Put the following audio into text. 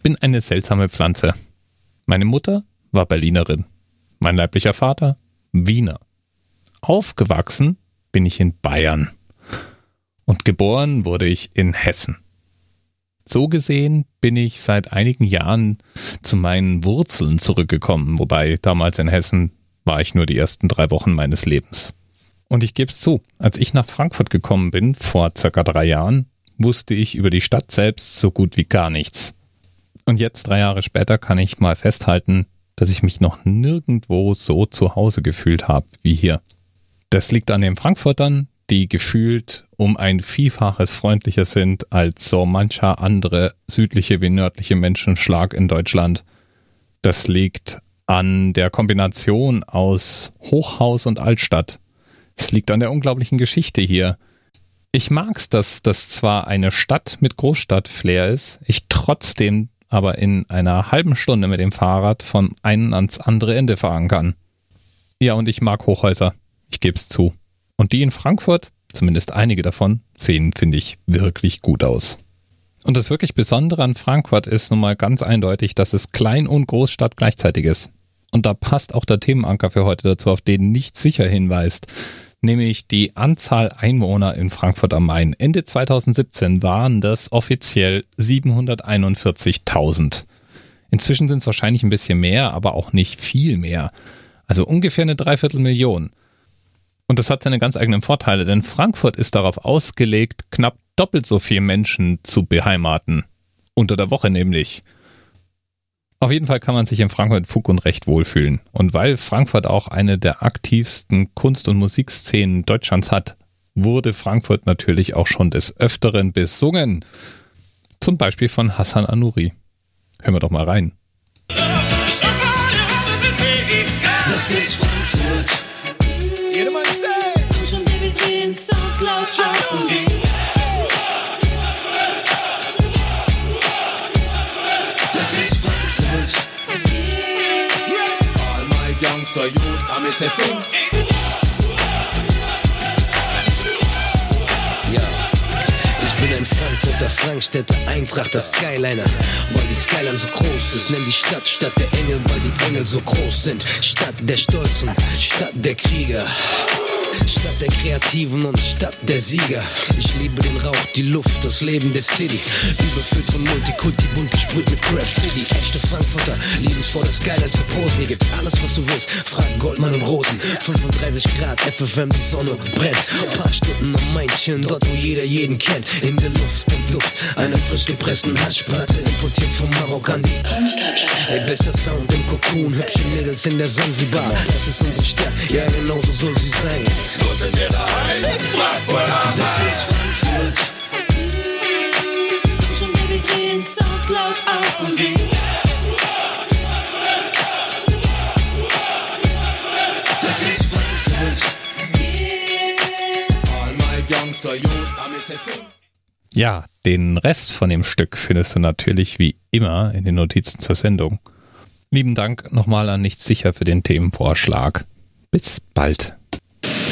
Ich bin eine seltsame Pflanze. Meine Mutter war Berlinerin. Mein leiblicher Vater Wiener. Aufgewachsen bin ich in Bayern. Und geboren wurde ich in Hessen. So gesehen bin ich seit einigen Jahren zu meinen Wurzeln zurückgekommen, wobei damals in Hessen war ich nur die ersten drei Wochen meines Lebens. Und ich gebe es zu, als ich nach Frankfurt gekommen bin, vor circa drei Jahren, wusste ich über die Stadt selbst so gut wie gar nichts. Und jetzt, drei Jahre später, kann ich mal festhalten, dass ich mich noch nirgendwo so zu Hause gefühlt habe wie hier. Das liegt an den Frankfurtern, die gefühlt um ein Vielfaches freundlicher sind als so mancher andere südliche wie nördliche Menschenschlag in Deutschland. Das liegt an der Kombination aus Hochhaus und Altstadt. Es liegt an der unglaublichen Geschichte hier. Ich mag's, dass das zwar eine Stadt mit Großstadt-Flair ist, ich trotzdem aber in einer halben Stunde mit dem Fahrrad von einem ans andere Ende fahren kann. Ja, und ich mag Hochhäuser. Ich geb's zu. Und die in Frankfurt, zumindest einige davon, sehen, finde ich, wirklich gut aus. Und das wirklich Besondere an Frankfurt ist nun mal ganz eindeutig, dass es Klein- und Großstadt gleichzeitig ist. Und da passt auch der Themenanker für heute dazu, auf den nicht sicher hinweist nämlich die Anzahl Einwohner in Frankfurt am Main. Ende 2017 waren das offiziell 741.000. Inzwischen sind es wahrscheinlich ein bisschen mehr, aber auch nicht viel mehr. Also ungefähr eine Dreiviertelmillion. Und das hat seine ganz eigenen Vorteile, denn Frankfurt ist darauf ausgelegt, knapp doppelt so viele Menschen zu beheimaten. Unter der Woche nämlich. Auf jeden Fall kann man sich in Frankfurt Fug und Recht wohlfühlen. Und weil Frankfurt auch eine der aktivsten Kunst- und Musikszenen Deutschlands hat, wurde Frankfurt natürlich auch schon des Öfteren besungen. Zum Beispiel von Hassan Anuri. Hören wir doch mal rein. Das ist Frankfurt. Jeder mal Komm schon, Baby, dreh den Sound laut auf. And me say sing. Ja, ich bin ein Frankfurter Frankstädter Eintracht, der Skyliner. Weil die Skyline so groß ist, nenn die Stadt Stadt der Engel, weil die Engel so groß sind. Stadt der Stolzen, Stadt der Krieger. Stadt der Kreativen und Stadt der Sieger. Ich liebe den Rauch, die Luft, das Leben der City. Überfüllt von Multikulti, bunt gesprüht mit Graffiti. Echte Frankfurter, liebensvoll das Geile zu posen. Hier gibt alles, was du willst. Frag Goldmann und Rosen. 35 Grad, FFM, die Sonne brennt. Paar Stunden am Männchen, dort wo jeder jeden kennt. In der Luft, der Duft einer frisch gepressten Haschplatte. Importiert vom Marokk an die Ey, bester Sound im Kokon. Hübsche Mädels in der Zanzibar. Das ist unsere Stadt, ja genau so soll sie sein. Wo sind wir daheim? Frankfurt am Das ist Frankfurt. Das ist Frankfurt. Ja, den Rest von dem Stück findest du natürlich wie immer in den Notizen zur Sendung. Lieben Dank nochmal an Nichts sicher für den Themenvorschlag. Bis bald.